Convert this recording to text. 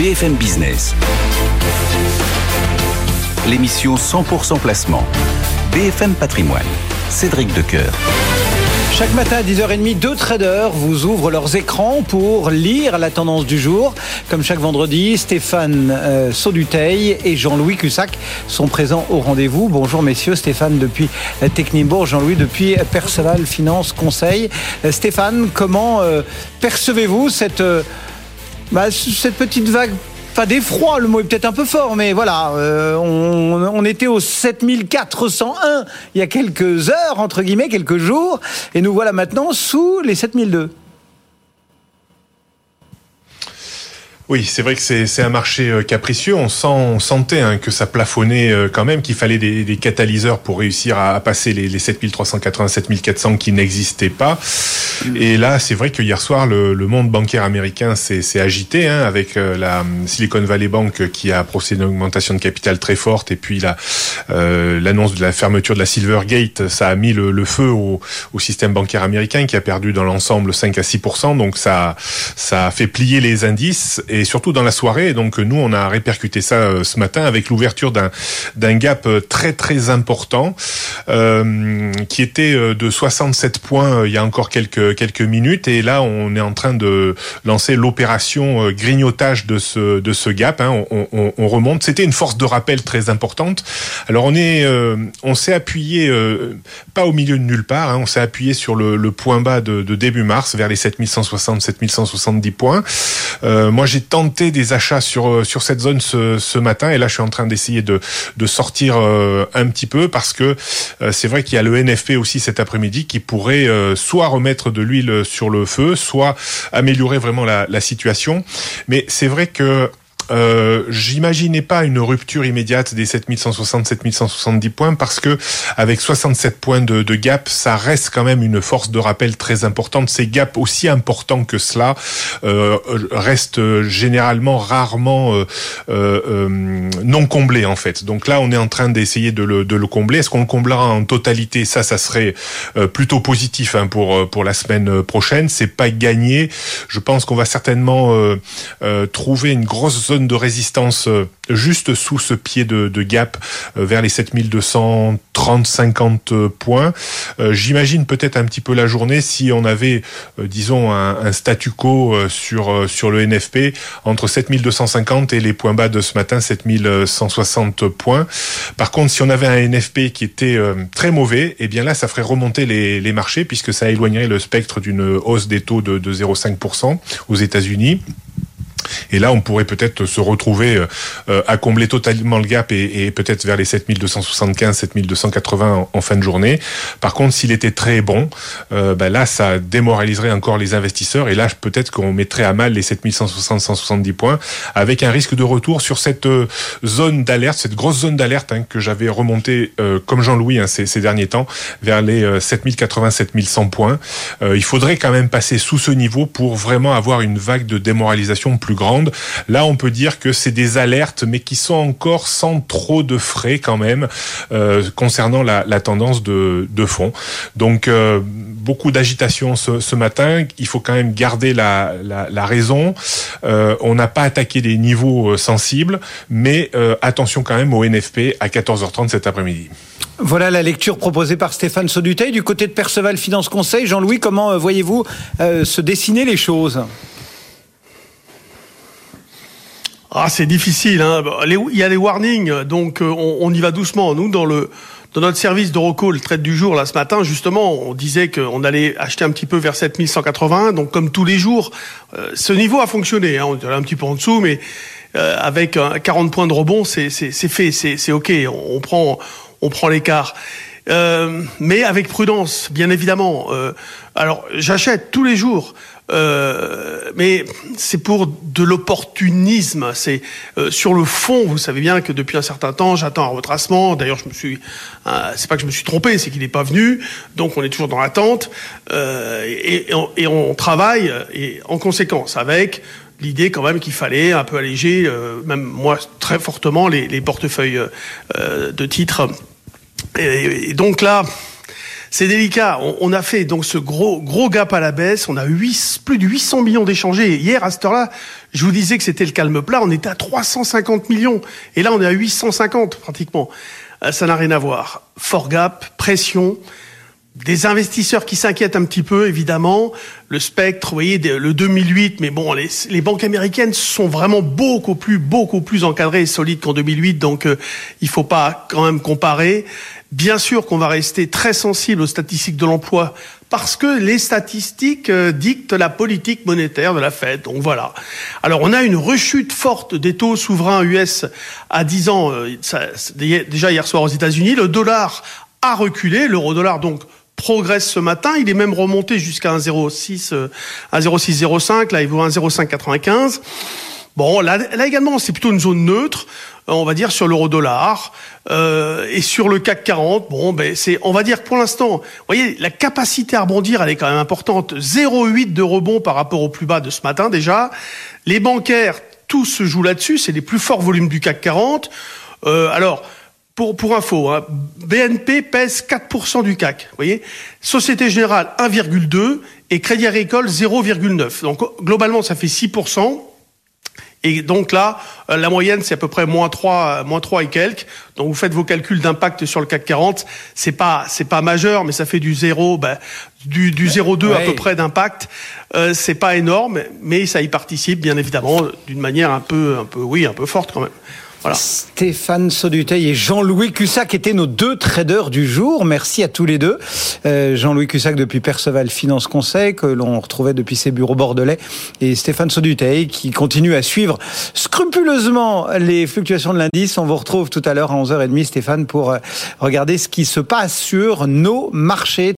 BFM Business. L'émission 100% placement. BFM Patrimoine. Cédric Decoeur. Chaque matin à 10h30, deux traders vous ouvrent leurs écrans pour lire la tendance du jour. Comme chaque vendredi, Stéphane euh, Sauduteil et Jean-Louis Cussac sont présents au rendez-vous. Bonjour messieurs, Stéphane depuis Technibourg, Jean-Louis depuis Perceval Finance Conseil. Euh, Stéphane, comment euh, percevez-vous cette, bah, cette petite vague pas d'effroi, le mot est peut-être un peu fort, mais voilà, euh, on, on était au 7401 il y a quelques heures, entre guillemets, quelques jours, et nous voilà maintenant sous les 7002. Oui, c'est vrai que c'est un marché euh, capricieux. On, sent, on sentait hein, que ça plafonnait euh, quand même, qu'il fallait des, des, catalyseurs pour réussir à, à passer les, les 7380, 7400 qui n'existaient pas. Et là, c'est vrai que hier soir, le, le monde bancaire américain s'est agité hein, avec euh, la Silicon Valley Bank qui a procédé à une augmentation de capital très forte et puis l'annonce euh, de la fermeture de la Silvergate, ça a mis le, le feu au, au, système bancaire américain qui a perdu dans l'ensemble 5 à 6% Donc ça, ça a fait plier les indices. Et et surtout dans la soirée. Donc nous, on a répercuté ça euh, ce matin avec l'ouverture d'un d'un gap euh, très très important euh, qui était euh, de 67 points il y a encore quelques quelques minutes. Et là, on est en train de lancer l'opération grignotage de ce de ce gap. Hein. On, on, on, remonte. C'était une force de rappel très importante. Alors on est euh, on s'est appuyé euh, pas au milieu de nulle part. Hein. On s'est appuyé sur le, le point bas de, de, début mars vers les 7160 7170 points. moi, j'ai tenté des achats sur euh, sur cette zone ce, ce matin et là je suis en train d'essayer de de sortir euh, un petit peu parce que euh, c'est vrai qu'il y a le NFP aussi cet après-midi qui pourrait soit remettre de l'huile sur le feu, soit améliorer vraiment la, la situation. Mais c'est vrai que euh, j'imaginais pas une rupture immédiate des 7160, 7170 points parce que avec 67 points de, de, gap, ça reste quand même une force de rappel très importante. Ces gaps aussi importants que cela euh, restent généralement rarement euh, euh, euh, non comblés en fait. Donc là, on est en train d'essayer de le, de le combler. Est-ce qu'on le comblera en totalité? Ça, ça serait plutôt positif hein, pour pour la semaine prochaine. C'est pas gagné. Je pense qu'on va certainement trouver une grosse zone de résistance euh, juste sous ce pied de, gap euh, vers les 7230-50 points. Euh, j'imagine peut-être un petit peu la journée si on avait, disons, un, statu quo sur, sur le NFP entre 7250 et les points bas de ce matin, 7160 points. Par contre, si on avait un NFP qui était très mauvais, eh bien là, ça ferait remonter les, les marchés puisque ça éloignerait le spectre d'une hausse des taux de, de 0,5% aux États-Unis. Et là, on pourrait peut-être se retrouver euh, à combler totalement le gap et, et peut-être vers les 7275, 7280 en, en, fin de journée. Par contre, s'il était très bon, euh, ben là, ça démoraliserait encore les investisseurs. Et là, peut-être qu'on mettrait à mal les 7160, 170 points avec un risque de retour sur cette euh, zone d'alerte, cette grosse zone d'alerte hein, que j'avais remontée euh, comme Jean-Louis hein, ces, ces, derniers temps vers les 7080, 7100 points. Euh, il faudrait quand même passer sous ce niveau pour vraiment avoir une vague de démoralisation plus grande. Là, on peut dire que c'est des alertes, mais qui sont encore sans trop de frais quand même euh, concernant la, tendance de, fond. Donc, euh, beaucoup d'agitation ce, matin. Il faut quand même garder la, raison. Euh, on n'a pas attaqué des niveaux sensibles, mais attention quand même au NFP à 14h30 cet après-midi. Voilà la lecture proposée par Stéphane Sauduteil. Du côté de Perceval Finance Conseil, Jean-Louis, comment voyez-vous se dessiner les choses? Ah, c'est difficile. Hein. Il y a des warnings, donc on, on, y va doucement. Nous, dans le dans notre service de recall traite du jour là ce matin, justement, on disait qu'on allait acheter un petit peu vers 7180. Donc comme tous les jours, euh, ce niveau a fonctionné. Hein. On est un petit peu en dessous, mais euh, avec 40 points de rebond, c'est fait, c'est ok. On, on prend on prend l'écart. Euh, mais avec prudence, bien évidemment. Euh, alors, j'achète tous les jours, euh, mais c'est pour de l'opportunisme. C'est euh, sur le fond. Vous savez bien que depuis un certain temps, j'attends un retracement. D'ailleurs, je me suis, euh, c'est pas que je me suis trompé, c'est qu'il n'est pas venu. Donc, on est toujours dans l'attente et, et, on, et, on, travaille et en conséquence avec l'idée quand même qu'il fallait un peu alléger, même moi très fortement, les, les portefeuilles de titres et, donc là, c'est délicat. On, a fait donc ce gros gros gap à la baisse. On a 8, plus de 800 millions d'échangés. Hier à cette heure-là, je vous disais que c'était le calme plat. On était à 350 millions et là on est à 850 pratiquement. Euh, ça n'a rien à voir. Fort gap, pression. Des investisseurs qui s'inquiètent un petit peu, évidemment. Le spectre, vous voyez, le 2008, mais bon, les, banques américaines sont vraiment beaucoup plus, beaucoup plus encadrées et solides qu'en 2008, donc euh, il faut pas quand même comparer. Bien sûr qu'on va rester très sensible aux statistiques de l'emploi parce que les statistiques euh, dictent la politique monétaire de la Fed. Donc voilà. Alors on a une rechute forte des taux souverains US à 10 ans euh, déjà hier soir aux États-Unis. Le dollar a reculé, l'euro-dollar donc progresse ce matin. Il est même remonté jusqu'à 1,06, 1,0605. Là, il vaut 1,0595. Bon, là, là également, c'est plutôt une zone neutre. Euh, on va dire sur l'euro-dollar euh, et sur le CAC 40. Bon, ben c'est, on va dire pour l'instant, vous voyez, la capacité à rebondir, elle est quand même importante. 0,8 de rebond par rapport au plus bas de ce matin déjà. Les bancaires, tout se joue là-dessus. C'est les plus forts volumes du CAC 40. Euh, alors. Pour, pour info, hein, BNP pèse 4% du CAC. Voyez Société Générale 1,2 et Crédit Agricole 0,9. Donc globalement, ça fait 6%. Et donc là, euh, la moyenne, c'est à peu près moins 3, moins 3 et quelques. Donc vous faites vos calculs d'impact sur le CAC 40. C'est pas, c'est pas majeur, mais ça fait du 0, ben, du, du 0,2 à peu près d'impact. Euh, c'est pas énorme, mais ça y participe, bien évidemment, d'une manière un peu, un peu, oui, un peu forte quand même. Stéphane Sauduteil et Jean-Louis Cussac étaient nos deux traders du jour. Merci à tous les deux. Euh, Jean-Louis Cussac depuis Perceval Finance Conseil, que l'on retrouvait depuis ses bureaux bordelais, et Stéphane Sauduteil qui continue à suivre scrupuleusement les fluctuations de l'indice. On vous retrouve tout à l'heure à 11h30, Stéphane, pour euh, regarder ce qui se passe sur nos marchés.